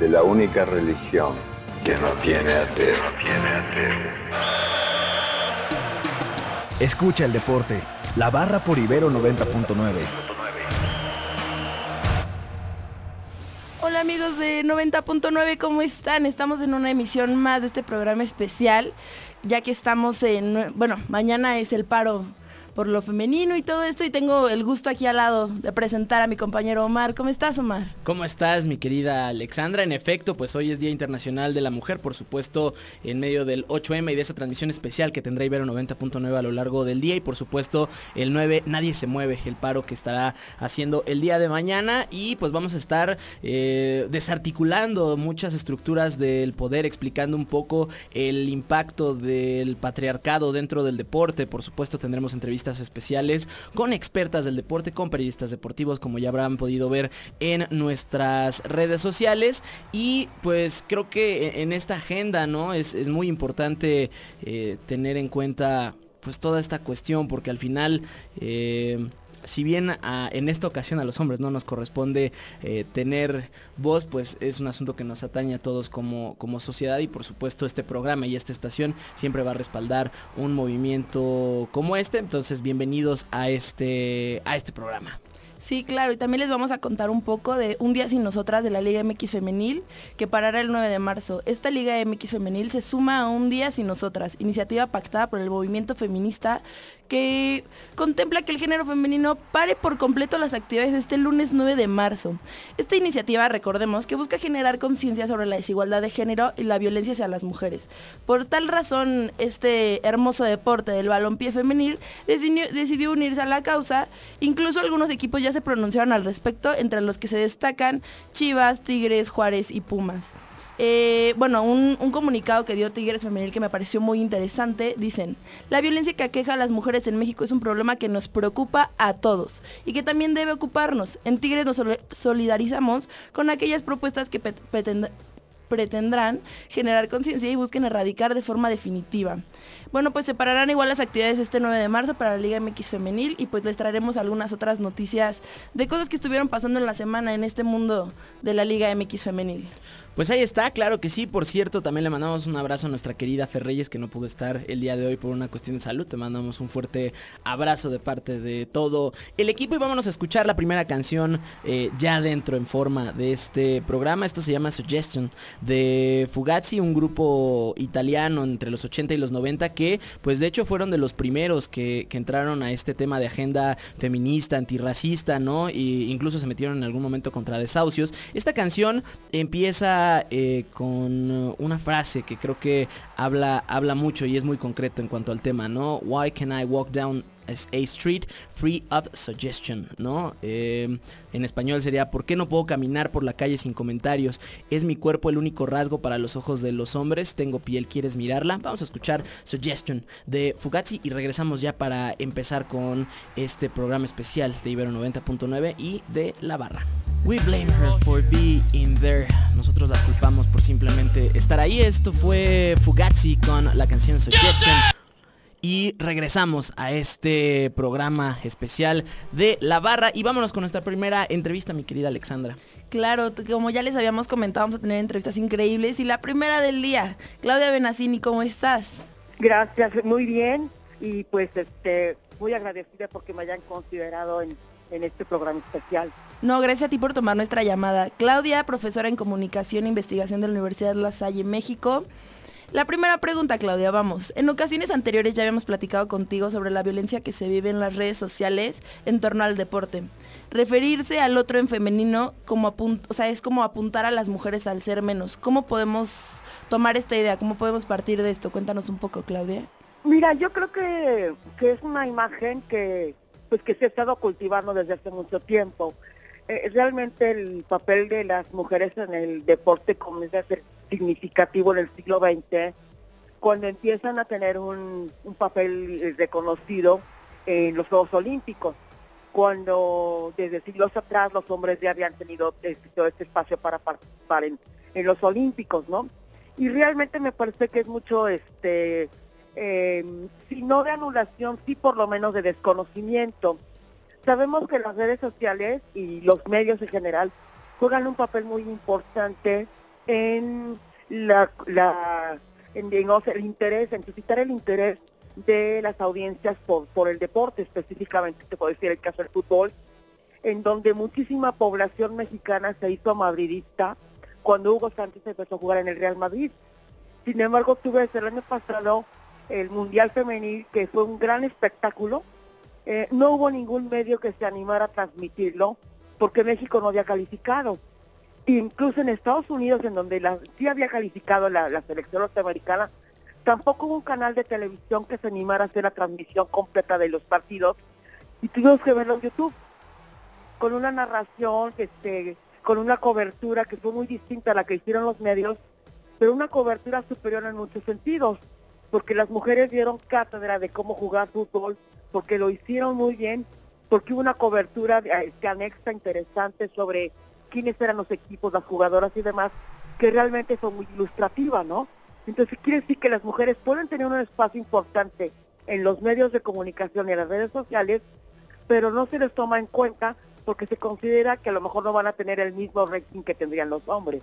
De la única religión que no tiene ateo. No tiene ateo. Escucha el deporte. La barra por Ibero 90.9. Hola amigos de 90.9, ¿cómo están? Estamos en una emisión más de este programa especial, ya que estamos en, bueno, mañana es el paro por lo femenino y todo esto y tengo el gusto aquí al lado de presentar a mi compañero Omar. ¿Cómo estás, Omar? ¿Cómo estás, mi querida Alexandra? En efecto, pues hoy es Día Internacional de la Mujer, por supuesto, en medio del 8M y de esa transmisión especial que tendrá Ibero 90.9 a lo largo del día y por supuesto el 9 Nadie se mueve, el paro que estará haciendo el día de mañana y pues vamos a estar eh, desarticulando muchas estructuras del poder, explicando un poco el impacto del patriarcado dentro del deporte. Por supuesto tendremos entrevistas especiales con expertas del deporte, con periodistas deportivos, como ya habrán podido ver en nuestras redes sociales. Y pues creo que en esta agenda, ¿no? Es, es muy importante eh, tener en cuenta pues toda esta cuestión, porque al final... Eh, si bien en esta ocasión a los hombres no nos corresponde eh, tener voz, pues es un asunto que nos atañe a todos como, como sociedad y por supuesto este programa y esta estación siempre va a respaldar un movimiento como este. Entonces bienvenidos a este, a este programa. Sí, claro, y también les vamos a contar un poco de Un Día Sin Nosotras de la Liga MX Femenil, que parará el 9 de marzo. Esta Liga MX Femenil se suma a Un Día Sin Nosotras, iniciativa pactada por el movimiento feminista que contempla que el género femenino pare por completo las actividades este lunes 9 de marzo. Esta iniciativa, recordemos, que busca generar conciencia sobre la desigualdad de género y la violencia hacia las mujeres. Por tal razón, este hermoso deporte del balompié femenil decidió, decidió unirse a la causa. Incluso algunos equipos ya se pronunciaron al respecto, entre los que se destacan Chivas, Tigres, Juárez y Pumas. Eh, bueno, un, un, comunicado que dio Tigres Femenil que me pareció muy interesante, dicen, la violencia que aqueja a las mujeres en México es un problema que nos preocupa a todos y que también debe ocuparnos. En Tigres nos solidarizamos con aquellas propuestas que pretendrán generar conciencia y busquen erradicar de forma definitiva. Bueno, pues se pararán igual las actividades este 9 de marzo para la Liga MX Femenil y pues les traeremos algunas otras noticias de cosas que estuvieron pasando en la semana en este mundo de la Liga MX Femenil. Pues ahí está, claro que sí. Por cierto, también le mandamos un abrazo a nuestra querida Ferreyes que no pudo estar el día de hoy por una cuestión de salud. Te mandamos un fuerte abrazo de parte de todo el equipo y vámonos a escuchar la primera canción eh, ya dentro en forma de este programa. Esto se llama Suggestion de Fugazzi, un grupo italiano entre los 80 y los 90 que pues de hecho fueron de los primeros que, que entraron a este tema de agenda feminista, antirracista, ¿no? E incluso se metieron en algún momento contra desahucios. Esta canción empieza eh, con una frase que creo que habla, habla mucho y es muy concreto en cuanto al tema, ¿no? Why can I walk down a street free of suggestion, ¿no? Eh, en español sería ¿Por qué no puedo caminar por la calle sin comentarios? ¿Es mi cuerpo el único rasgo para los ojos de los hombres? ¿Tengo piel? ¿Quieres mirarla? Vamos a escuchar Suggestion de Fugazi y regresamos ya para empezar con este programa especial de Ibero 90.9 y de La Barra. We blame her for being there. Nosotros las culpamos por simplemente estar ahí. Esto fue Fugazi con la canción Suggestion. Y regresamos a este programa especial de La Barra y vámonos con nuestra primera entrevista, mi querida Alexandra. Claro, como ya les habíamos comentado, vamos a tener entrevistas increíbles y la primera del día, Claudia Benassini, ¿cómo estás? Gracias, muy bien y pues este muy agradecida porque me hayan considerado en, en este programa especial. No, gracias a ti por tomar nuestra llamada. Claudia, profesora en Comunicación e Investigación de la Universidad La Salle, México. La primera pregunta, Claudia, vamos. En ocasiones anteriores ya habíamos platicado contigo sobre la violencia que se vive en las redes sociales en torno al deporte. Referirse al otro en femenino como o sea, es como apuntar a las mujeres al ser menos. ¿Cómo podemos tomar esta idea? ¿Cómo podemos partir de esto? Cuéntanos un poco, Claudia. Mira, yo creo que, que es una imagen que, pues, que se ha estado cultivando desde hace mucho tiempo realmente el papel de las mujeres en el deporte comienza a ser significativo en el siglo XX, cuando empiezan a tener un, papel eh, reconocido en los Juegos Olímpicos, cuando desde siglos atrás los hombres ya habían tenido este, todo este espacio para participar en, en los Olímpicos, ¿no? Y realmente me parece que es mucho, este, eh, si no de anulación, sí por lo menos de desconocimiento. Sabemos que las redes sociales y los medios en general juegan un papel muy importante en la, el interés, en suscitar el interés de las audiencias por, por el deporte, específicamente te puedo decir el caso del fútbol, en donde muchísima población mexicana se hizo madridista cuando Hugo Sánchez empezó a jugar en el Real Madrid. Sin embargo, tuve el año pasado el Mundial Femenil, que fue un gran espectáculo. Eh, no hubo ningún medio que se animara a transmitirlo, porque México no había calificado. Incluso en Estados Unidos, en donde la, sí había calificado la, la selección norteamericana, tampoco hubo un canal de televisión que se animara a hacer la transmisión completa de los partidos y tuvimos que verlo en YouTube con una narración este con una cobertura que fue muy distinta a la que hicieron los medios pero una cobertura superior en muchos sentidos porque las mujeres dieron cátedra de cómo jugar fútbol porque lo hicieron muy bien porque hubo una cobertura este, anexa interesante sobre quiénes eran los equipos, las jugadoras y demás, que realmente fue muy ilustrativa, ¿no? Entonces quiere decir que las mujeres pueden tener un espacio importante en los medios de comunicación y en las redes sociales, pero no se les toma en cuenta porque se considera que a lo mejor no van a tener el mismo rating que tendrían los hombres.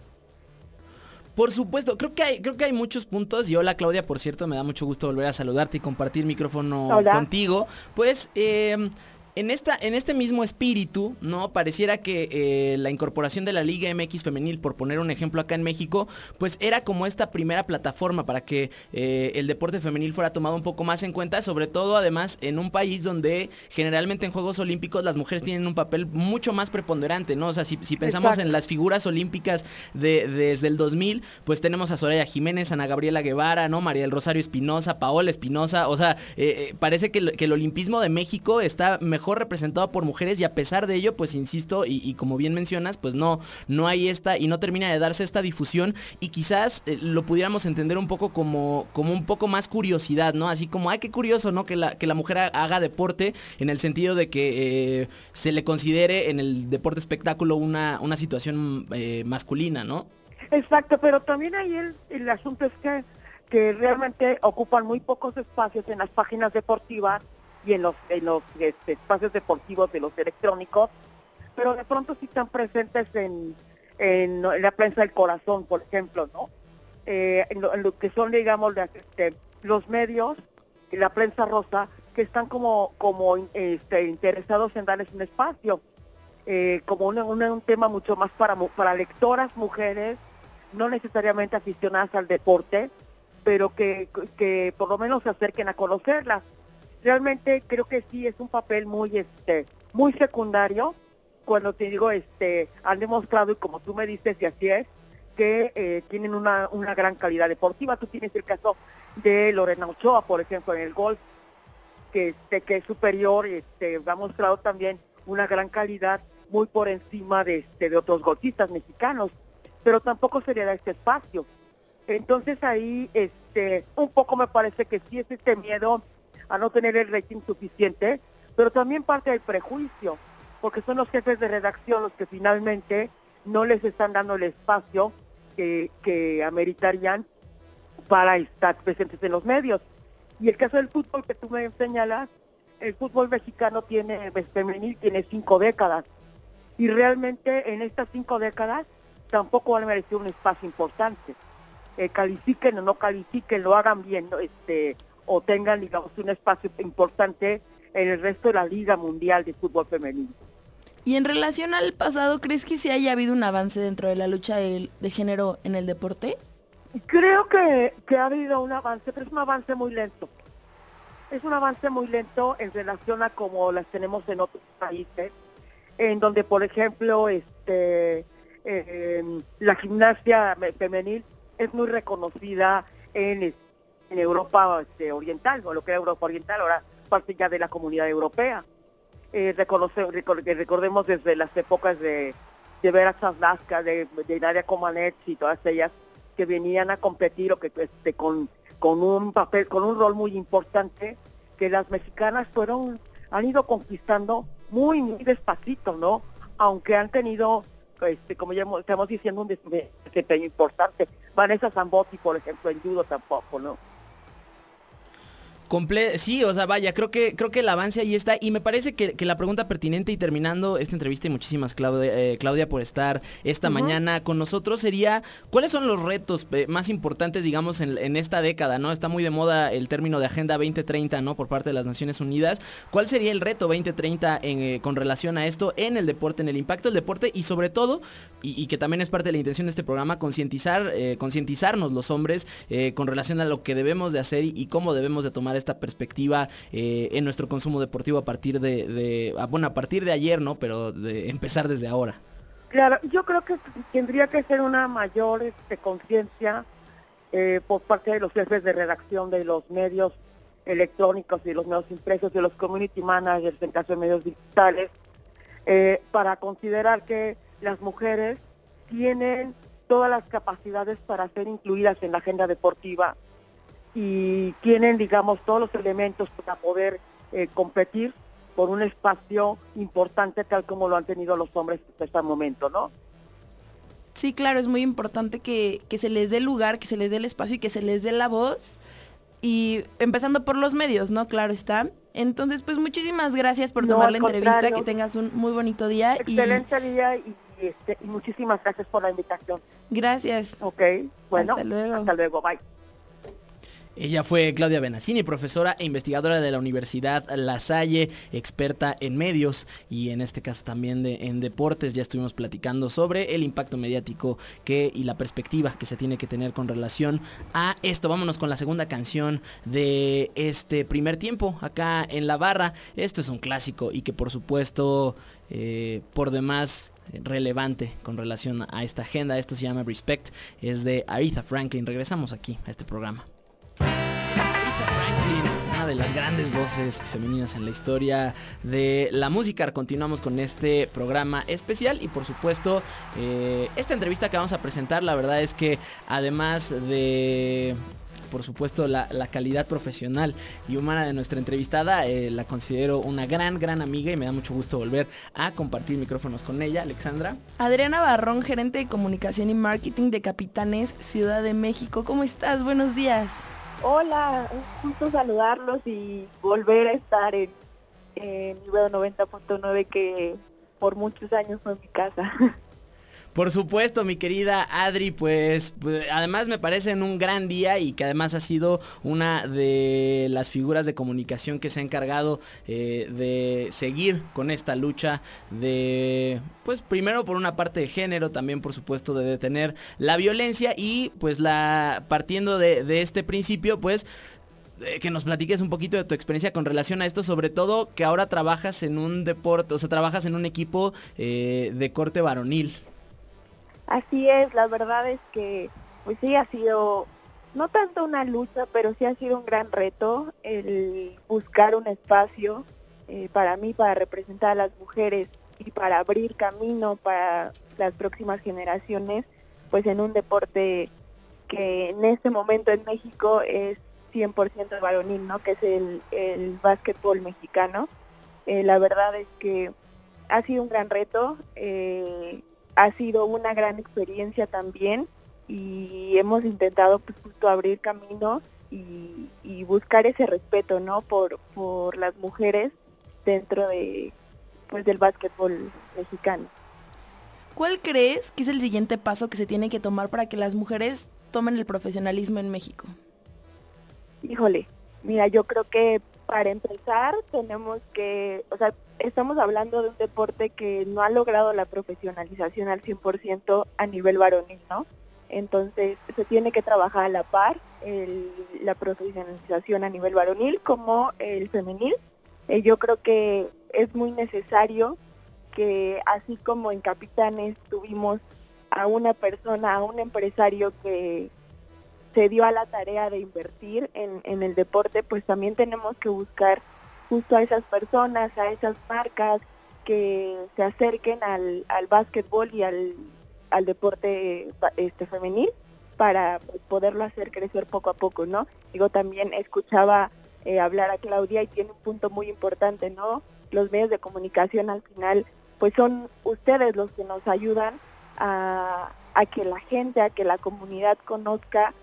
Por supuesto, creo que hay, creo que hay muchos puntos. Y hola Claudia, por cierto, me da mucho gusto volver a saludarte y compartir micrófono contigo. Pues eh, en, esta, en este mismo espíritu, ¿no? Pareciera que eh, la incorporación de la Liga MX femenil, por poner un ejemplo acá en México, pues era como esta primera plataforma para que eh, el deporte femenil fuera tomado un poco más en cuenta, sobre todo además en un país donde generalmente en Juegos Olímpicos las mujeres tienen un papel mucho más preponderante, ¿no? O sea, si, pensamos en las figuras olímpicas de, desde el 2000, pues tenemos a Soraya Jiménez, Ana Gabriela Guevara, ¿no? María del Rosario Espinosa, Paola Espinosa, o sea, eh, parece que, que el olimpismo de México está mejor representado por mujeres y a pesar de ello, pues insisto, y, como bien mencionas, pues no, no hay esta y no termina de darse esta difusión y quizás eh, lo pudiéramos entender un poco como, como un poco más curiosidad, ¿no? Así como, ay, qué curioso, ¿no? Que la, que la mujer haga deporte en el sentido de que eh, se le considere en el deporte espectáculo una, una situación eh, masculina, ¿no? Exacto, pero también ahí el, el asunto es que, que realmente ocupan muy pocos espacios en las páginas deportivas y en los, en los este, espacios deportivos de los electrónicos, pero de pronto sí están presentes en, en, la prensa del corazón, por ejemplo, ¿no? Eh, en, lo, que son, digamos, este, los medios, la prensa rosa, que están como, como este, interesados en darles un espacio, eh, como un tema mucho más para, para lectoras mujeres, no necesariamente aficionadas al deporte, pero que, que por lo menos se acerquen a conocerlas realmente creo que sí es un papel muy este muy secundario cuando te digo este han demostrado y como tú me dices y así es que eh, tienen una, una gran calidad deportiva. Tú tienes el caso de Lorena Ochoa por ejemplo en el golf que este que es superior este ha mostrado también una gran calidad muy por encima de este de otros golfistas mexicanos pero tampoco se le da este espacio. Entonces ahí este un poco me parece que sí es este miedo a no tener el rating suficiente, pero también parte del prejuicio, porque son los jefes de redacción los que finalmente no les están dando el espacio que, que ameritarían para estar presentes en los medios. Y el caso del fútbol que tú me señalas, el fútbol mexicano tiene, femenil tiene cinco décadas. Y realmente en estas cinco décadas tampoco han merecido un espacio importante. Eh, califiquen o no califiquen, lo hagan bien, este, o tengan, digamos, un espacio importante en el resto de la Liga Mundial de Fútbol Femenino. Y en relación al pasado, ¿crees que sí haya habido un avance dentro de la lucha de, género en el deporte? Creo que, que, ha habido un avance, pero es un avance muy lento. Es un avance muy lento en relación a como las tenemos en otros países, en donde, por ejemplo, este, eh, la gimnasia femenil es muy reconocida en, en Europa este, Oriental, o lo que era Europa Oriental, ahora parte ya de la comunidad europea. eh, recordemos desde las épocas de, de Vera de, de Nadia y todas ellas que venían a competir o que este, con, con un papel, con un rol muy importante que las mexicanas fueron, han ido conquistando muy, muy despacito, ¿no? Aunque han tenido, este, como ya estamos diciendo, un desempeño importante. Vanessa Zambotti, por ejemplo, en judo tampoco, ¿no? Comple sí, o sea, vaya, creo que, creo que el avance ahí está. Y me parece que, la pregunta pertinente y terminando esta entrevista, y muchísimas Claudia, eh, Claudia por estar esta mañana con nosotros, sería ¿cuáles son los retos eh, más importantes, digamos, en, esta década? ¿no? Está muy de moda el término de Agenda 2030, ¿no? Por parte de las Naciones Unidas. ¿Cuál sería el reto 2030 en, eh, con relación a esto en el deporte, en el impacto del deporte y sobre todo, y, que también es parte de la intención de este programa, concientizar, concientizarnos los hombres con relación a lo que debemos de hacer y cómo debemos de tomar esta perspectiva eh, en nuestro consumo deportivo a partir de, ah, bueno, a partir de ayer, ¿no? Pero de empezar desde ahora. Claro, yo creo que tendría que ser una mayor este, conciencia eh, por parte de los jefes de redacción de los medios electrónicos y los medios impresos y los community managers en caso de medios digitales, eh, para considerar que las mujeres tienen todas las capacidades para ser incluidas en la agenda deportiva y tienen, digamos, todos los elementos para poder eh, competir por un espacio importante tal como lo han tenido los hombres hasta este momento, ¿no? Sí, claro, es muy importante que, se les dé lugar, que se les dé el espacio y que se les dé la voz. Y empezando por los medios, ¿no? Claro está. Entonces, pues muchísimas gracias por tomar la entrevista, que tengas un muy bonito día. Excelente día y, este, y muchísimas gracias por la invitación. Gracias. Ok, bueno. Hasta luego. Hasta luego, bye. Ella fue Claudia Benassini, profesora e investigadora de la Universidad La Salle, experta en medios y en este caso también de, en deportes. Ya estuvimos platicando sobre el impacto mediático que, y la perspectiva que se tiene que tener con relación a esto. Vámonos con la segunda canción de este primer tiempo acá en la barra. Esto es un clásico y que por supuesto eh, por demás relevante con relación a esta agenda. Esto se llama Respect, es de Aretha Franklin. Regresamos aquí a este programa una de las grandes voces femeninas en la historia de la música. Continuamos con este programa especial y por supuesto eh, esta entrevista que vamos a presentar, la verdad es que además de por supuesto la, calidad profesional y humana de nuestra entrevistada. Eh, la considero una gran, gran amiga y me da mucho gusto volver a compartir micrófonos con ella. Alexandra. Adriana Barrón, gerente de comunicación y marketing de Capitanes Ciudad de México. ¿Cómo estás? Buenos días. Hola, un gusto saludarlos y volver a estar en, en 90.9 que por muchos años fue mi casa. Por supuesto, mi querida Adri, pues, pues, además me parece en un gran día y que además ha sido una de las figuras de comunicación que se ha encargado eh, de seguir con esta lucha de, pues primero por una parte de género, también por supuesto de detener la violencia y pues la partiendo de, este principio, pues eh, que nos platiques un poquito de tu experiencia con relación a esto, sobre todo que ahora trabajas en un deporte, o sea, trabajas en un equipo eh, de corte varonil. Así es, la verdad es que pues sí ha sido no tanto una lucha, pero sí ha sido un gran reto el buscar un espacio eh, para mí, para representar a las mujeres y para abrir camino para las próximas generaciones, pues en un deporte que en este momento en México es 100% varonil, ¿no? Que es el, el básquetbol mexicano. Eh, la verdad es que ha sido un gran reto. Eh, ha sido una gran experiencia también y hemos intentado pues justo abrir camino y, buscar ese respeto no por, por las mujeres dentro de pues del básquetbol mexicano. ¿Cuál crees que es el siguiente paso que se tiene que tomar para que las mujeres tomen el profesionalismo en México? Híjole, mira, yo creo que para empezar tenemos que, o sea, estamos hablando de un deporte que no ha logrado la profesionalización al 100% a nivel varonil, ¿no? Entonces se tiene que trabajar a la par la profesionalización a nivel varonil como el femenil. Eh, yo creo que es muy necesario que así como en Capitanes tuvimos a una persona, a un empresario que se dio a la tarea de invertir en, en el deporte, pues también tenemos que buscar justo a esas personas, a esas marcas que se acerquen al, al básquetbol y al, al deporte este femenil para poderlo hacer crecer poco a poco, ¿no? Digo, también escuchaba eh, hablar a Claudia y tiene un punto muy importante, ¿no? Los medios de comunicación al final, pues son ustedes los que nos ayudan a, a que la gente, a que la comunidad conozca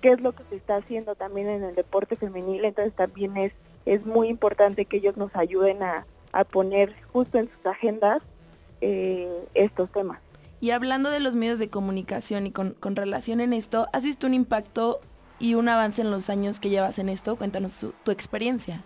qué es lo que se está haciendo también en el deporte femenil, entonces también es, es muy importante que ellos nos ayuden a, a poner justo en sus agendas eh, estos temas. Y hablando de los medios de comunicación y con, con, relación en esto, ¿has visto un impacto y un avance en los años que llevas en esto? Cuéntanos tu, experiencia.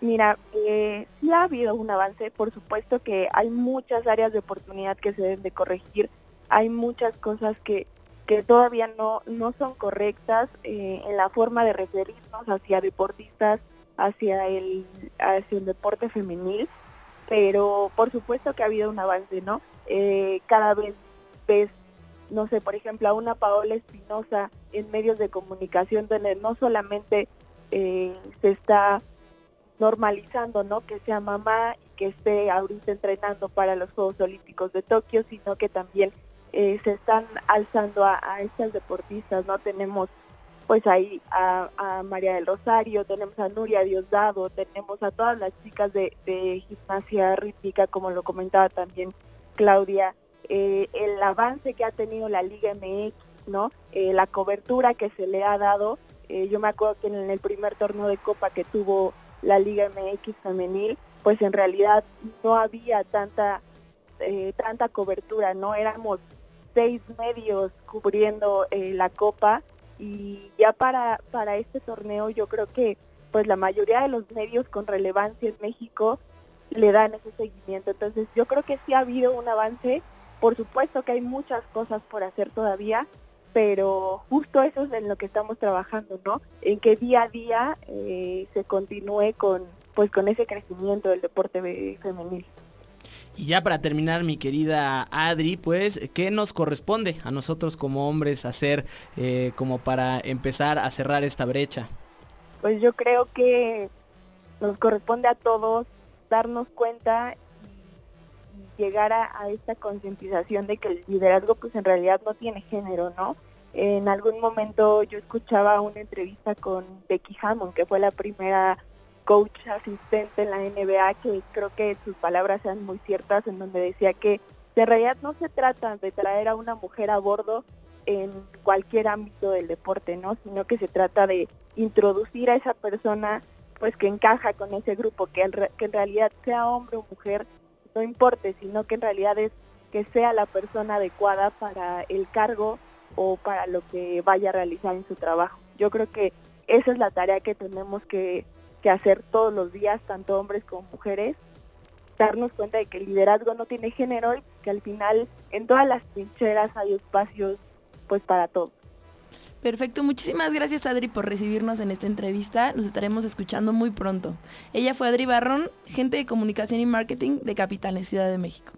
Mira, eh, sí ha habido un avance, por supuesto que hay muchas áreas de oportunidad que se deben de corregir, hay muchas cosas que, que todavía no, no son correctas eh, en la forma de referirnos hacia deportistas, hacia el, hacia el deporte femenil, pero por supuesto que ha habido un avance, ¿no? Eh, cada vez ves, no sé, por ejemplo, a una Paola Espinosa en medios de comunicación donde no solamente eh, se está normalizando, ¿no? Que sea mamá y que esté ahorita entrenando para los Juegos Olímpicos de Tokio, sino que también eh, se están alzando a, a estas deportistas, ¿no? Tenemos pues ahí a, María del Rosario, tenemos a Nuria Diosdado, tenemos a todas las chicas de, gimnasia rítmica, como lo comentaba también Claudia, eh, el avance que ha tenido la Liga MX, ¿no? Eh, la cobertura que se le ha dado. Eh, yo me acuerdo que en el primer torneo de Copa que tuvo la Liga MX femenil, pues en realidad no había tanta tanta cobertura, ¿no? Éramos seis medios cubriendo la Copa y ya para para este torneo yo creo que pues la mayoría de los medios con relevancia en México le dan ese seguimiento. Entonces yo creo que sí ha habido un avance por supuesto que hay muchas cosas por hacer todavía, pero justo eso es en lo que estamos trabajando, ¿no? En que día a día eh, se continúe con, pues, con ese crecimiento del deporte femenil. Y ya para terminar, mi querida Adri, pues, ¿qué nos corresponde a nosotros como hombres hacer eh, como para empezar a cerrar esta brecha? Pues yo creo que nos corresponde a todos darnos cuenta llegar a, esta concientización de que el liderazgo pues en realidad no tiene género, ¿no? En algún momento yo escuchaba una entrevista con Becky Hammond, que fue la primera coach asistente en la NBA, que creo que sus palabras sean muy ciertas, en donde decía que en realidad no se trata de traer a una mujer a bordo en cualquier ámbito del deporte, ¿no? Sino que se trata de introducir a esa persona pues que encaja con ese grupo, que, que en realidad sea hombre o mujer, no importe, sino que en realidad es que sea la persona adecuada para el cargo o para lo que vaya a realizar en su trabajo. Yo creo que esa es la tarea que tenemos que, hacer todos los días, tanto hombres como mujeres, darnos cuenta de que el liderazgo no tiene género y que al final en todas las trincheras hay espacios pues para todos. Perfecto, muchísimas gracias Adri por recibirnos en esta entrevista. Nos estaremos escuchando muy pronto. Ella fue Adri Barrón, gente de comunicación y marketing de Capitales Ciudad de México.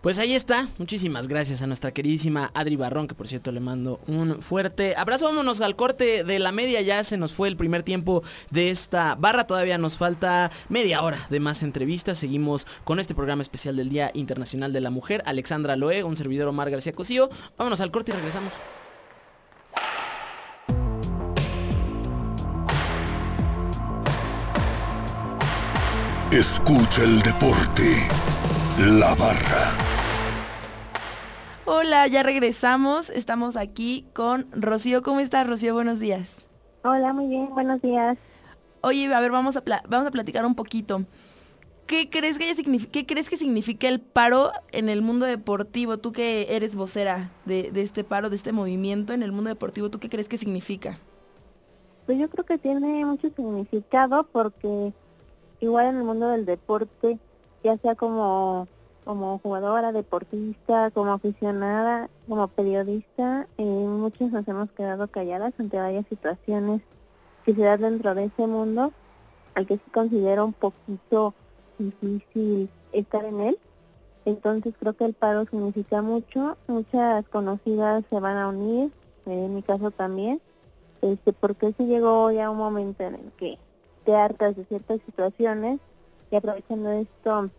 Pues ahí está, muchísimas gracias a nuestra queridísima Adri Barrón, que por cierto le mando un fuerte abrazo. Vámonos al corte de la media, ya se nos fue el primer tiempo de esta barra, todavía nos falta media hora de más entrevistas. Seguimos con este programa especial del Día Internacional de la Mujer. Alexandra Loé, un servidor Omar García Cosío. Vámonos al corte y regresamos. Escucha el deporte. La barra. Hola, ya regresamos. Estamos aquí con Rocío. ¿Cómo estás, Rocío? Buenos días. Hola, muy bien, buenos días. Oye, a ver, vamos a, vamos a platicar un poquito. ¿Qué crees, que ¿Qué crees que significa el paro en el mundo deportivo? Tú que eres vocera de, de este paro, de este movimiento en el mundo deportivo, ¿tú qué crees que significa? Pues yo creo que tiene mucho significado porque igual en el mundo del deporte, ya sea como como jugadora, deportista, como aficionada, como periodista, eh, muchos nos hemos quedado calladas ante varias situaciones que se dan dentro de ese mundo, al que se considera un poquito difícil estar en él. Entonces creo que el paro significa mucho, muchas conocidas se van a unir, en mi caso también, este, porque sí llegó ya un momento en el que te hartas de ciertas situaciones y aprovechando esto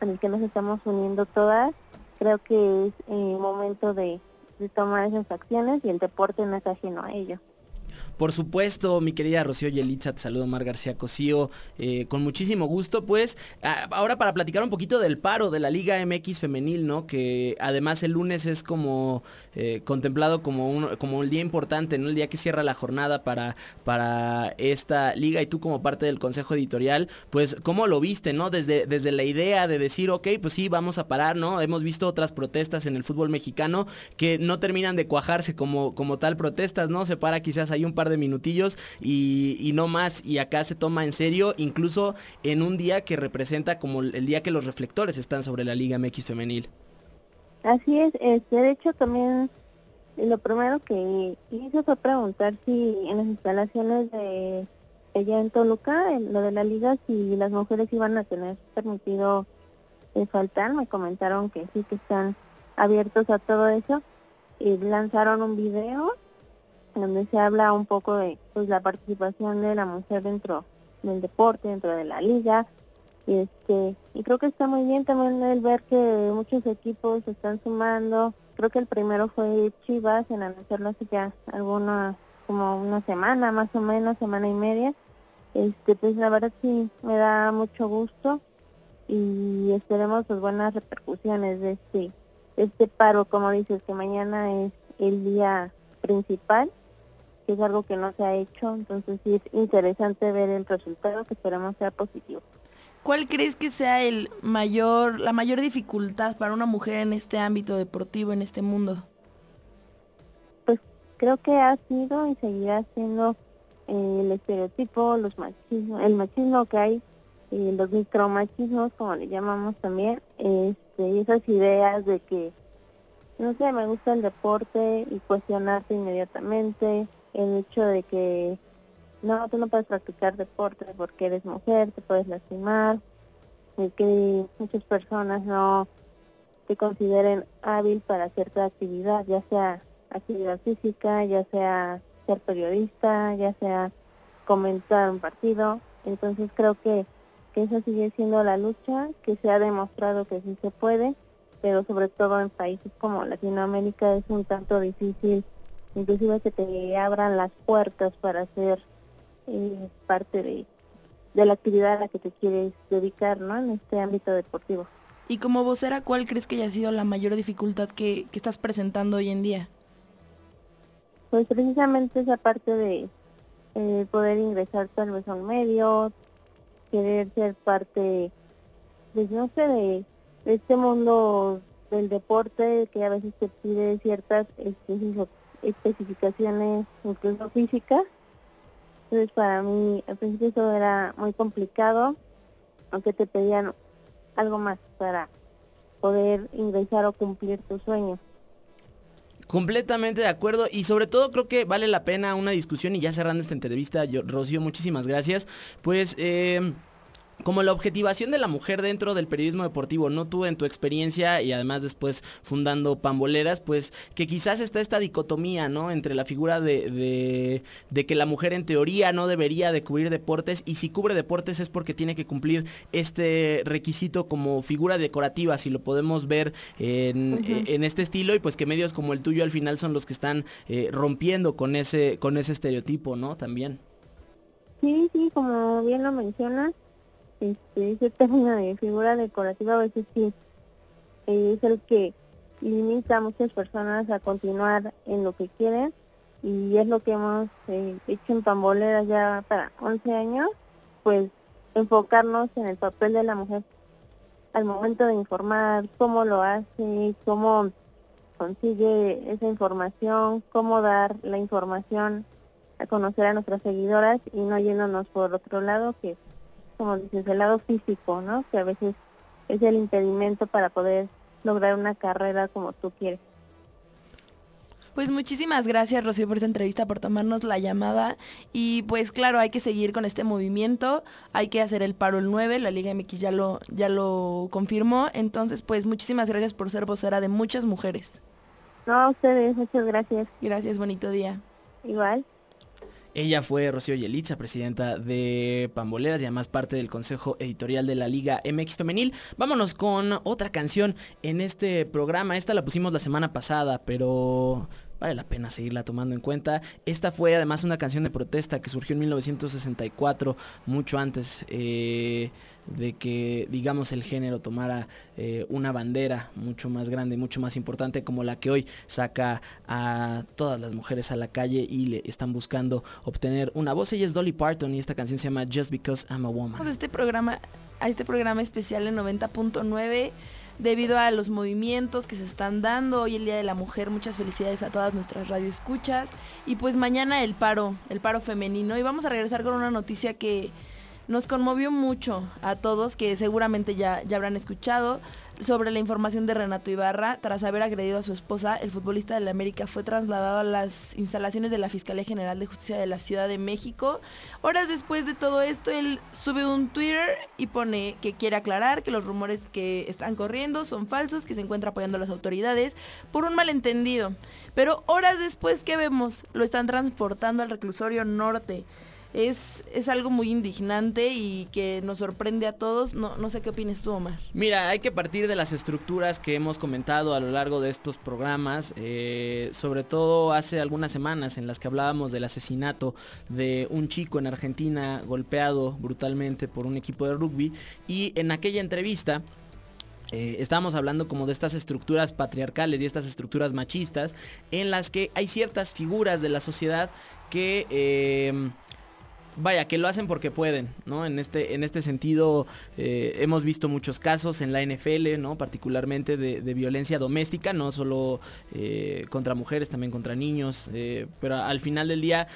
en el que nos estamos uniendo todas, creo que es eh, momento de, de tomar esas acciones y el deporte no es ajeno a ello. Por supuesto, mi querida Rocío Yelitza, te saludo Mar García Cosío, eh, con muchísimo gusto. Pues ahora para platicar un poquito del paro de la Liga MX femenil, ¿no? Que además el lunes es como eh, contemplado como un, como el día importante, ¿no? El día que cierra la jornada para, para esta liga y tú como parte del consejo editorial, pues cómo lo viste, ¿no? Desde, desde la idea de decir, ok, pues sí, vamos a parar, ¿no? Hemos visto otras protestas en el fútbol mexicano que no terminan de cuajarse como, como tal protestas, ¿no? Se para quizás hay un par de minutillos y, no más. Y acá se toma en serio, incluso en un día que representa como el día que los reflectores están sobre la Liga MX femenil. Así es, este, de hecho también lo primero que hice fue preguntar si en las instalaciones de ella en Toluca, en lo de la liga, si las mujeres iban a tener permitido eh, faltar. Me comentaron que sí, que están abiertos a todo eso. Y lanzaron un video donde se habla un poco de pues la participación de la mujer dentro del deporte, dentro de la liga. Este y creo que está muy bien también el ver que muchos equipos se están sumando. Creo que el primero fue Chivas en anunciarlo hace ya alguna como una semana más o menos, semana y media. Este pues la verdad sí me da mucho gusto y esperemos pues buenas repercusiones de este este paro, como dices, que mañana es el día principal es algo que no se ha hecho, entonces sí es interesante ver el resultado que esperamos sea positivo. ¿Cuál crees que sea el mayor, la mayor dificultad para una mujer en este ámbito deportivo, en este mundo? Pues creo que ha sido y seguirá siendo eh, el estereotipo, los machismos, el machismo que hay, eh, los micromachismos, como le llamamos también, este, esas ideas de que, no sé, me gusta el deporte y cuestionarte inmediatamente, el hecho de que no, tú no puedes practicar deporte porque eres mujer, te puedes lastimar, de que muchas personas no te consideren hábil para cierta actividad, ya sea actividad física, ya sea ser periodista, ya sea comentar un partido. Entonces creo que, que esa sigue siendo la lucha, que se ha demostrado que sí se puede, pero sobre todo en países como Latinoamérica es un tanto difícil inclusive que te abran las puertas para ser eh, parte de, la actividad a la que te quieres dedicar ¿no? en este ámbito deportivo. Y como vocera, ¿cuál crees que haya sido la mayor dificultad que, que estás presentando hoy en día? Pues precisamente esa parte de eh, poder ingresar tal vez a un medio, querer ser parte, pues no sé, de, este mundo del deporte que a veces te pide ciertas este, especificaciones incluso físicas. Entonces para mí al principio eso era muy complicado, aunque te pedían algo más para poder ingresar o cumplir tu sueño. Completamente de acuerdo y sobre todo creo que vale la pena una discusión y ya cerrando esta entrevista, yo, Rocío, muchísimas gracias. Pues... Eh, como la objetivación de la mujer dentro del periodismo deportivo, no tú en tu experiencia y además después fundando Pamboleras, pues que quizás está esta dicotomía, ¿no? Entre la figura de, de, que la mujer en teoría no debería de cubrir deportes y si cubre deportes es porque tiene que cumplir este requisito como figura decorativa, si lo podemos ver en, en este estilo y pues que medios como el tuyo al final son los que están eh, rompiendo con ese, con ese estereotipo, ¿no? También. Sí, sí, como bien lo mencionas, este, ese término de figura decorativa a veces sí es el que limita a muchas personas a continuar en lo que quieren y es lo que hemos eh, hecho en Pamboleras ya para 11 años, pues enfocarnos en el papel de la mujer al momento de informar, cómo lo hace, cómo consigue esa información, cómo dar la información a conocer a nuestras seguidoras y no yéndonos por otro lado que como dices, el lado físico, ¿no? Que a veces es el impedimento para poder lograr una carrera como tú quieres. Pues muchísimas gracias Rocío por esta entrevista, por tomarnos la llamada y pues claro, hay que seguir con este movimiento, hay que hacer el paro el 9, la Liga MX ya lo, ya lo confirmó, entonces pues muchísimas gracias por ser vocera de muchas mujeres. No, a ustedes, muchas gracias. Gracias, bonito día. Igual. Ella fue Rocío Yelitza, presidenta de Pamboleras y además parte del consejo editorial de la Liga MX Femenil. Vámonos con otra canción en este programa. Esta la pusimos la semana pasada, pero vale la pena seguirla tomando en cuenta. Esta fue además una canción de protesta que surgió en 1964, mucho antes eh, de que, digamos, el género tomara eh, una bandera mucho más grande, mucho más importante como la que hoy saca a todas las mujeres a la calle y le están buscando obtener una voz. Ella es Dolly Parton y esta canción se llama Just Because I'm a Woman. Este programa, a este programa especial en 90.9 debido a los movimientos que se están dando hoy el Día de la Mujer. Muchas felicidades a todas nuestras radioescuchas. Y pues mañana el paro, el paro femenino. Y vamos a regresar con una noticia que nos conmovió mucho a todos, que seguramente ya, ya habrán escuchado sobre la información de Renato Ibarra. Tras haber agredido a su esposa, el futbolista de la América fue trasladado a las instalaciones de la Fiscalía General de Justicia de la Ciudad de México. Horas después de todo esto, él sube un Twitter y pone que quiere aclarar que los rumores que están corriendo son falsos, que se encuentra apoyando a las autoridades por un malentendido. Pero horas después, ¿qué vemos? Lo están transportando al reclusorio norte es, es algo muy indignante y que nos sorprende a todos. No, no sé qué opinas tú, Omar. Mira, hay que partir de las estructuras que hemos comentado a lo largo de estos programas, eh, sobre todo hace algunas semanas en las que hablábamos del asesinato de un chico en Argentina golpeado brutalmente por un equipo de rugby y en aquella entrevista eh, estábamos hablando como de estas estructuras patriarcales y estas estructuras machistas en las que hay ciertas figuras de la sociedad que eh, vaya, que lo hacen porque pueden, ¿no? En este, en este sentido eh, hemos visto muchos casos en la NFL, ¿no? Particularmente de, violencia doméstica, no solo eh, contra mujeres, también contra niños, eh, pero al final del día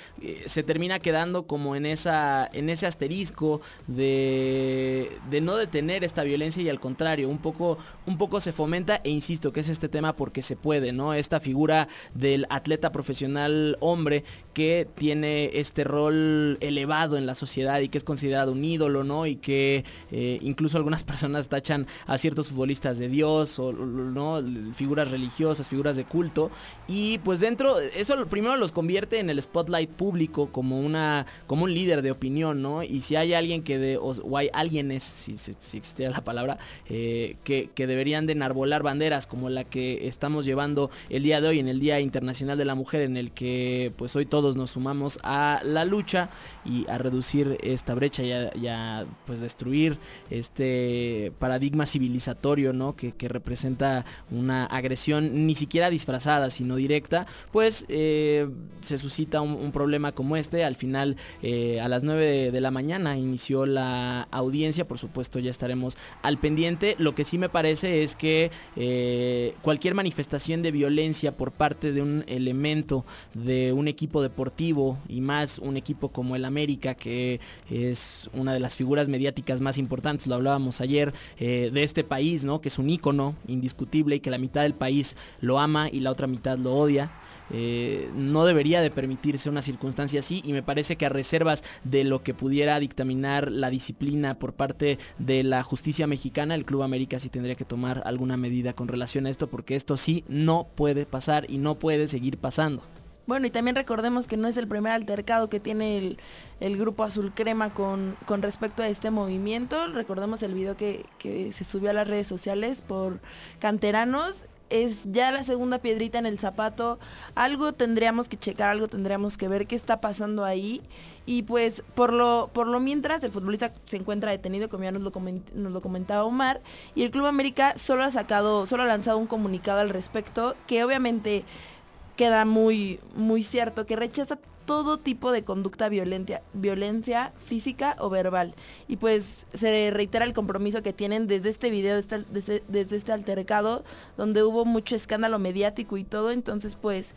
se termina quedando como en, esa, en ese asterisco de, de, no detener esta violencia y al contrario, un poco, un poco se fomenta e insisto que es este tema porque se puede, ¿no? Esta figura del atleta profesional hombre que tiene este rol elevado en la sociedad y que es considerado un ídolo, ¿no? Y que eh, incluso algunas personas tachan a ciertos futbolistas de Dios o, ¿no? Figuras religiosas, figuras de culto. Y pues dentro, eso primero los convierte en el spotlight público como una, como un líder de opinión, ¿no? Y si hay alguien que de, o, hay alguienes, si, si, existiera la palabra, eh, que, que deberían de enarbolar banderas como la que estamos llevando el día de hoy en el Día Internacional de la Mujer, en el que pues hoy todos nos sumamos a la lucha y a reducir esta brecha y a, pues destruir este paradigma civilizatorio ¿no? que, representa una agresión ni siquiera disfrazada sino directa pues eh, se suscita un, problema como este. Al final eh, a las 9 de, la mañana inició la audiencia. Por supuesto ya estaremos al pendiente. Lo que sí me parece es que eh, cualquier manifestación de violencia por parte de un elemento de un equipo de deportivo y más un equipo como el América, que es una de las figuras mediáticas más importantes, lo hablábamos ayer, eh, de este país, ¿no? Que es un ícono indiscutible y que la mitad del país lo ama y la otra mitad lo odia. Eh, no debería de permitirse una circunstancia así y me parece que a reservas de lo que pudiera dictaminar la disciplina por parte de la justicia mexicana, el Club América sí tendría que tomar alguna medida con relación a esto porque esto sí no puede pasar y no puede seguir pasando. Bueno, y también recordemos que no es el primer altercado que tiene el, grupo Azul Crema con, con, respecto a este movimiento. Recordemos el video que, se subió a las redes sociales por canteranos. Es ya la segunda piedrita en el zapato. Algo tendríamos que checar, algo tendríamos que ver qué está pasando ahí. Y pues por lo, por lo mientras el futbolista se encuentra detenido, como ya nos lo, nos lo comentaba Omar, y el Club América solo ha sacado, solo ha lanzado un comunicado al respecto, que obviamente queda muy, muy cierto que rechaza todo tipo de conducta violencia, violencia física o verbal. Y pues se reitera el compromiso que tienen desde este video, desde, desde este altercado, donde hubo mucho escándalo mediático y todo. Entonces pues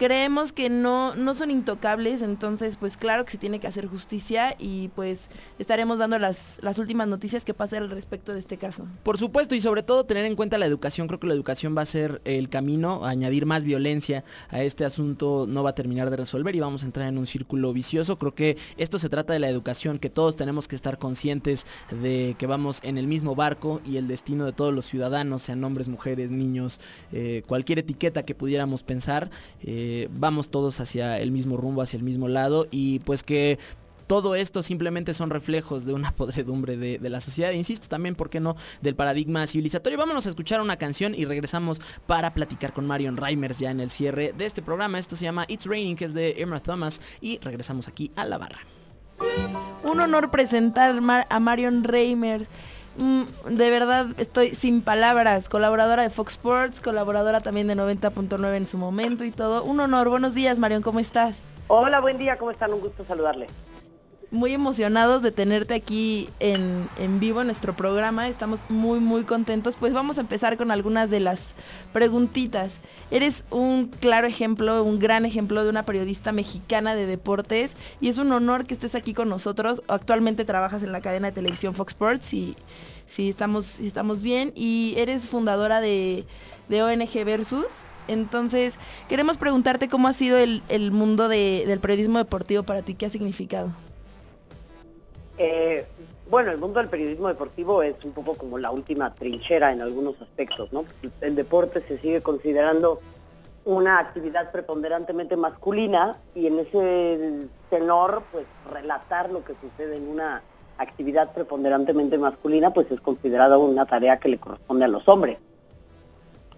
creemos que no, no son intocables, entonces pues claro que se tiene que hacer justicia y pues estaremos dando las, las últimas noticias que pasen al respecto de este caso. Por supuesto y sobre todo tener en cuenta la educación, creo que la educación va a ser el camino, añadir más violencia a este asunto no va a terminar de resolver y vamos a entrar en un círculo vicioso, creo que esto se trata de la educación, que todos tenemos que estar conscientes de que vamos en el mismo barco y el destino de todos los ciudadanos, sean hombres, mujeres, niños, eh, cualquier etiqueta que pudiéramos pensar. Eh, eh, vamos todos hacia el mismo rumbo, hacia el mismo lado y pues que todo esto simplemente son reflejos de una podredumbre de, la sociedad. Insisto también, ¿por qué no?, del paradigma civilizatorio. Vámonos a escuchar una canción y regresamos para platicar con Marion Reimers ya en el cierre de este programa. Esto se llama It's Raining, que es de Emma Thomas. Y regresamos aquí a la barra. Un honor presentar a Marion Reimers. Mm, de verdad estoy sin palabras. Colaboradora de Fox Sports, colaboradora también de 90.9 en su momento y todo. Un honor. Buenos días, Marion, ¿cómo estás? Hola, buen día, ¿cómo están? Un gusto saludarle muy emocionados de tenerte aquí en, vivo en nuestro programa. Estamos muy, muy contentos. Pues vamos a empezar con algunas de las preguntitas. Eres un claro ejemplo, un gran ejemplo de una periodista mexicana de deportes y es un honor que estés aquí con nosotros. Actualmente trabajas en la cadena de televisión Fox Sports y si estamos, estamos bien y eres fundadora de, ONG Versus. Entonces, queremos preguntarte cómo ha sido el, mundo del periodismo deportivo para ti, qué ha significado. Eh, bueno, el mundo del periodismo deportivo es un poco como la última trinchera en algunos aspectos, ¿no? El deporte se sigue considerando una actividad preponderantemente masculina y en ese tenor, pues relatar lo que sucede en una actividad preponderantemente masculina, pues es considerada una tarea que le corresponde a los hombres.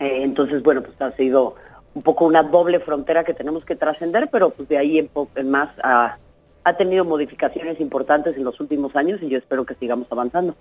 Eh, entonces, bueno, pues ha sido un poco una doble frontera que tenemos que trascender, pero pues de ahí en más a ha tenido modificaciones importantes en los últimos años y yo espero que sigamos avanzando.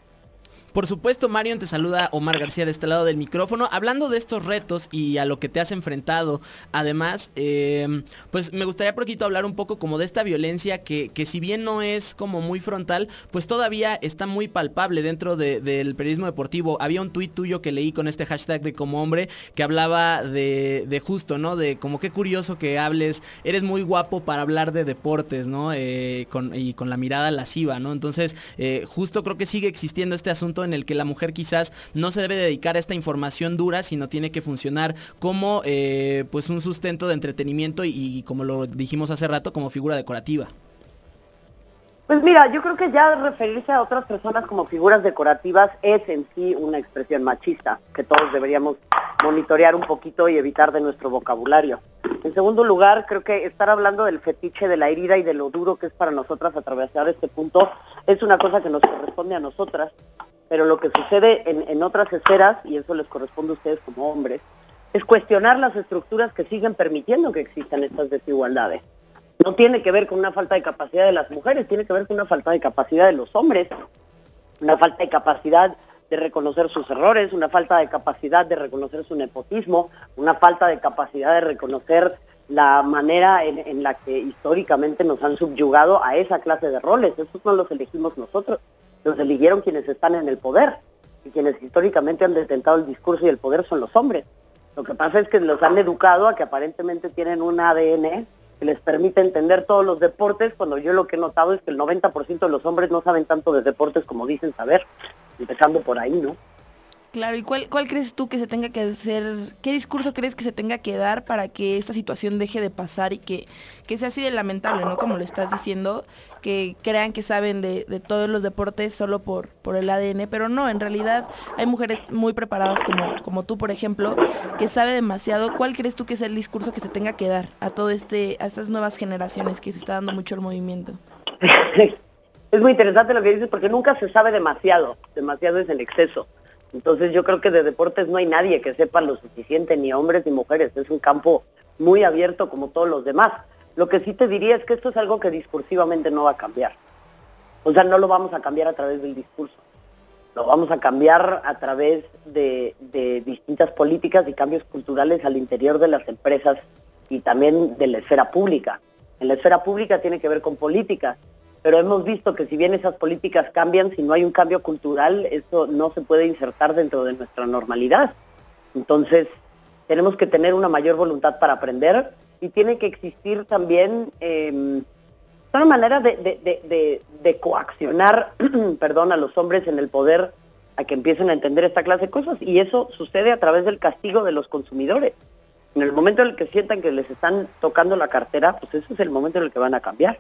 Por supuesto, Marion, te saluda Omar García de este lado del micrófono. Hablando de estos retos y a lo que te has enfrentado, además, em, pues me gustaría por poquito hablar un poco como de esta violencia que, que si bien no es como muy frontal, pues todavía está muy palpable dentro del periodismo deportivo. Había un tuit tuyo que leí con este hashtag de como hombre que hablaba de, justo, ¿no? De como qué curioso que hables, eres muy guapo para hablar de deportes, ¿no? Eh, y con la mirada lasciva, ¿no? Entonces, eh, justo creo que sigue existiendo este asunto en el que la mujer quizás no se debe dedicar a esta información dura, sino tiene que funcionar como eh, pues un sustento de entretenimiento y, como lo dijimos hace rato, como figura decorativa. Pues mira, yo creo que ya referirse a otras personas como figuras decorativas es en sí una expresión machista, que todos deberíamos monitorear un poquito y evitar de nuestro vocabulario. En segundo lugar, creo que estar hablando del fetiche de la herida y de lo duro que es para nosotras atravesar este punto es una cosa que nos corresponde a nosotras pero lo que sucede en, otras esferas, y eso les corresponde a ustedes como hombres, es cuestionar las estructuras que siguen permitiendo que existan estas desigualdades. No tiene que ver con una falta de capacidad de las mujeres, tiene que ver con una falta de capacidad de los hombres, una falta de capacidad de reconocer sus errores, una falta de capacidad de reconocer su nepotismo, una falta de capacidad de reconocer la manera en, en, la que históricamente nos han subyugado a esa clase de roles. Esos no los elegimos nosotros los eligieron quienes están en el poder y quienes históricamente han detentado el discurso y el poder son los hombres. Lo que pasa es que los han educado a que aparentemente tienen un ADN que les permite entender todos los deportes, cuando yo lo que he notado es que el 90% de los hombres no saben tanto de deportes como dicen saber, empezando por ahí, ¿no? Claro, ¿y cuál, cuál crees tú que se tenga que hacer, qué discurso crees que se tenga que dar para que esta situación deje de pasar y que, que sea así de lamentable, ¿no? Como lo estás diciendo, que crean que saben de, todos los deportes solo por, por el ADN, pero no, en realidad hay mujeres muy preparadas como, como tú, por ejemplo, que sabe demasiado. ¿Cuál crees tú que es el discurso que se tenga que dar a todo este, a estas nuevas generaciones que se está dando mucho el movimiento? es muy interesante lo que dices porque nunca se sabe demasiado, demasiado es el exceso. Entonces yo creo que de deportes no hay nadie que sepa lo suficiente, ni hombres ni mujeres. Es un campo muy abierto como todos los demás. Lo que sí te diría es que esto es algo que discursivamente no va a cambiar. O sea, no lo vamos a cambiar a través del discurso. Lo vamos a cambiar a través de, distintas políticas y cambios culturales al interior de las empresas y también de la esfera pública. En la esfera pública tiene que ver con políticas pero hemos visto que si bien esas políticas cambian, si no hay un cambio cultural, eso no se puede insertar dentro de nuestra normalidad. Entonces, tenemos que tener una mayor voluntad para aprender y tiene que existir también eh, una manera de, coaccionar perdón, a los hombres en el poder a que empiecen a entender esta clase de cosas y eso sucede a través del castigo de los consumidores. En el momento en el que sientan que les están tocando la cartera, pues ese es el momento en el que van a cambiar.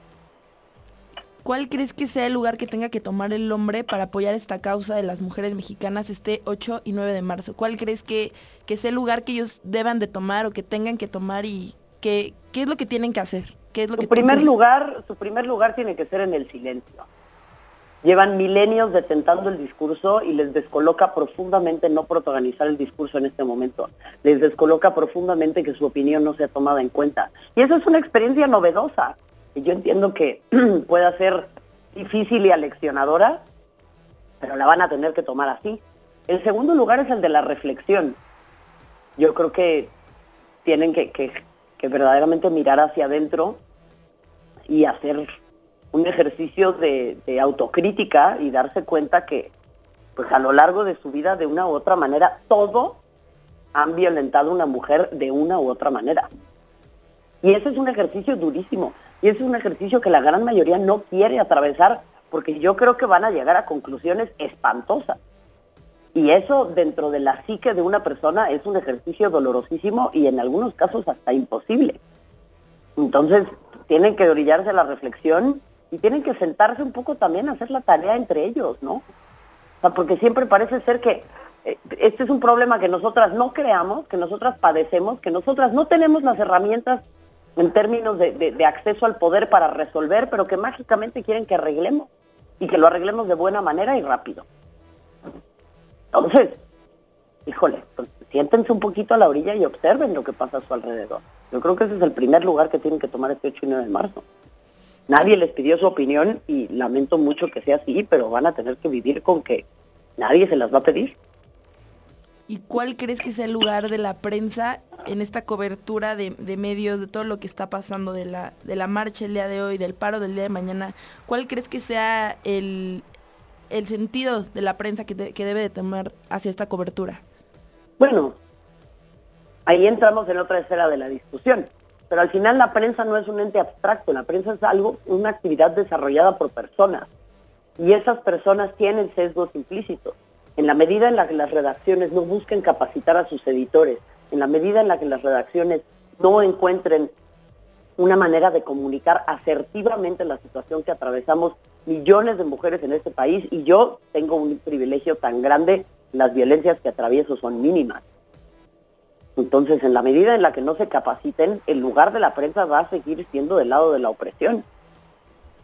¿Cuál crees que sea el lugar que tenga que tomar el hombre para apoyar esta causa de las mujeres mexicanas este 8 y 9 de marzo? ¿Cuál crees que, que sea el lugar que ellos deban de tomar o que tengan que tomar y ¿qué, qué es lo que tienen que hacer? ¿Qué es lo su que primer lugar, su primer lugar tiene que ser en el silencio. Llevan milenios detentando el discurso y les descoloca profundamente no protagonizar el discurso en este momento. Les descoloca profundamente que su opinión no sea tomada en cuenta. Y eso es una experiencia novedosa. Y yo entiendo que pueda ser difícil y aleccionadora, pero la van a tener que tomar así. El segundo lugar es el de la reflexión. Yo creo que tienen que, que, que verdaderamente mirar hacia adentro y hacer un ejercicio de, autocrítica y darse cuenta que pues a lo largo de su vida de una u otra manera todo han violentado a una mujer de una u otra manera. Y ese es un ejercicio durísimo. Y ese es un ejercicio que la gran mayoría no quiere atravesar porque yo creo que van a llegar a conclusiones espantosas. Y eso dentro de la psique de una persona es un ejercicio dolorosísimo y en algunos casos hasta imposible. Entonces tienen que orillarse a la reflexión y tienen que sentarse un poco también a hacer la tarea entre ellos, ¿no? O sea, porque siempre parece ser que eh, este es un problema que nosotras no creamos, que nosotras padecemos, que nosotras no tenemos las herramientas en términos de, de- de acceso al poder para resolver, pero que mágicamente quieren que arreglemos y que lo arreglemos de buena manera y rápido. Entonces, híjole, pues, siéntense un poquito a la orilla y observen lo que pasa a su alrededor. Yo creo que ese es el primer lugar que tienen que tomar este 8 y 9 de marzo. Nadie les pidió su opinión y lamento mucho que sea así, pero van a tener que vivir con que nadie se las va a pedir. ¿Y cuál crees que sea el lugar de la prensa en esta cobertura de, de medios, de todo lo que está pasando, de la, de la marcha el día de hoy, del paro del día de mañana? ¿Cuál crees que sea el, el sentido de la prensa que, de- que debe de tomar hacia esta cobertura? Bueno, ahí entramos en otra esfera de la discusión. Pero al final la prensa no es un ente abstracto, la prensa es algo, una actividad desarrollada por personas. Y esas personas tienen sesgos implícitos. En la medida en la que las redacciones no busquen capacitar a sus editores, en la medida en la que las redacciones no encuentren una manera de comunicar asertivamente la situación que atravesamos millones de mujeres en este país y yo tengo un privilegio tan grande, las violencias que atravieso son mínimas. Entonces, en la medida en la que no se capaciten, el lugar de la prensa va a seguir siendo del lado de la opresión.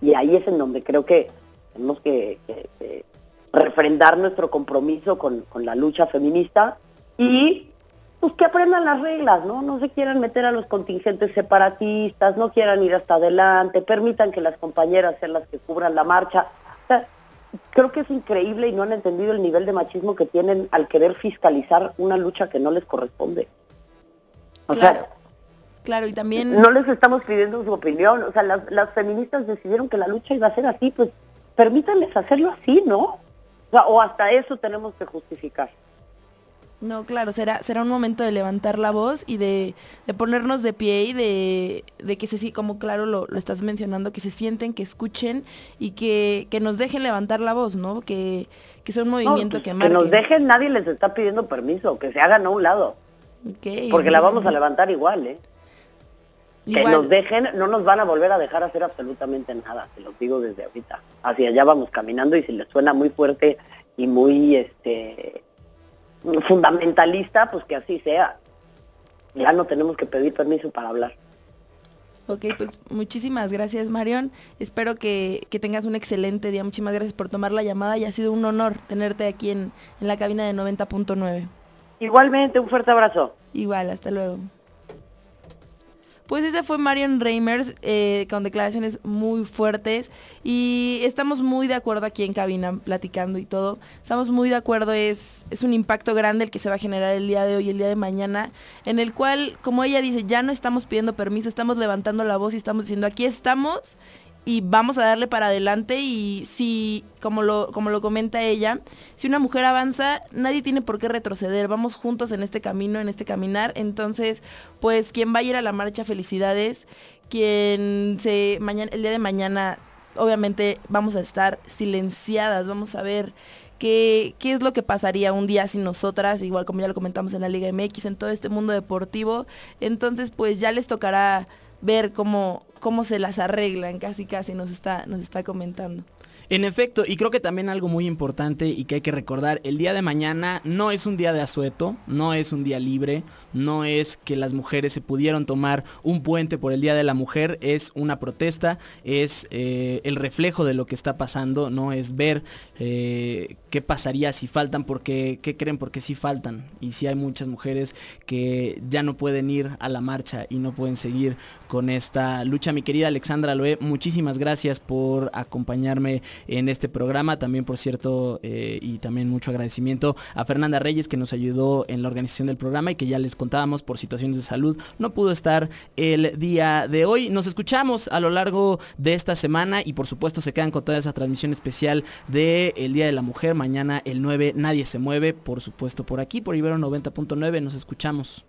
Y ahí es en donde creo que tenemos que, refrendar nuestro compromiso con, con la lucha feminista y pues que aprendan las reglas, ¿no? No se quieran meter a los contingentes separatistas, no quieran ir hasta adelante, permitan que las compañeras sean las que cubran la marcha. O sea, creo que es increíble y no han entendido el nivel de machismo que tienen al querer fiscalizar una lucha que no les corresponde. O Claro. sea, Claro, y también... no les estamos pidiendo su opinión. O sea, las, las feministas decidieron que la lucha iba a ser así, pues permítanles hacerlo así, ¿no? O, sea, o hasta eso tenemos que justificar. No, claro, será, será un momento de levantar la voz y de, de ponernos de pie y de, de que se sí, como claro lo, lo estás mencionando, que se sienten, que escuchen y que, que nos dejen levantar la voz, ¿no? Que, que sea un movimiento que que marque. nos dejen, nadie les está pidiendo permiso, que se hagan a un lado, porque la vamos a levantar igual, ¿eh? Que nos dejen, no nos van a volver a dejar hacer absolutamente nada, se los digo desde ahorita. Hacia allá vamos caminando y si les suena muy fuerte y muy este fundamentalista, pues que así sea. Ya no tenemos que pedir permiso para hablar. Ok, pues muchísimas gracias Marión. Espero que, que tengas un excelente día. Muchísimas gracias por tomar la llamada y ha sido un honor tenerte aquí en, en la cabina de 90.9. Igualmente, un fuerte abrazo. Igual, hasta luego. Pues esa fue Marion Reimers eh, con declaraciones muy fuertes y estamos muy de acuerdo aquí en cabina platicando y todo. Estamos muy de acuerdo, es, es un impacto grande el que se va a generar el día de hoy y el día de mañana, en el cual, como ella dice, ya no estamos pidiendo permiso, estamos levantando la voz y estamos diciendo, aquí estamos y vamos a darle para adelante. Y si, como lo, como lo comenta ella, si una mujer avanza, nadie tiene por qué retroceder, vamos juntos en este camino, en este caminar, entonces, pues quien va a ir a la marcha, felicidades, quien se, mañana, el día de mañana, obviamente vamos a estar silenciadas, vamos a ver qué, qué es lo que pasaría un día sin nosotras, igual como ya lo comentamos en la Liga MX, en todo este mundo deportivo, entonces pues ya les tocará ver cómo, cómo se las arreglan, casi casi nos está, nos está comentando. En efecto, y creo que también algo muy importante y que hay que recordar, el día de mañana no es un día de asueto, no es un día libre, no es que las mujeres se pudieron tomar un puente por el Día de la Mujer, es una protesta, es eh, el reflejo de lo que está pasando, no es ver eh, qué pasaría si faltan, porque, qué creen, porque sí faltan. Y si hay muchas mujeres que ya no pueden ir a la marcha y no pueden seguir con esta lucha. Mi querida Alexandra Loé, muchísimas gracias por acompañarme en este programa. También, por cierto, eh, y también mucho agradecimiento a Fernanda Reyes que nos ayudó en la organización del programa y que ya les contábamos por situaciones de salud no pudo estar el día de hoy. Nos escuchamos a lo largo de esta semana y por supuesto se quedan con toda esa transmisión especial del el Día de la Mujer. Mañana el 9 Nadie se mueve, por supuesto por aquí, por Ibero 90.9. Nos escuchamos.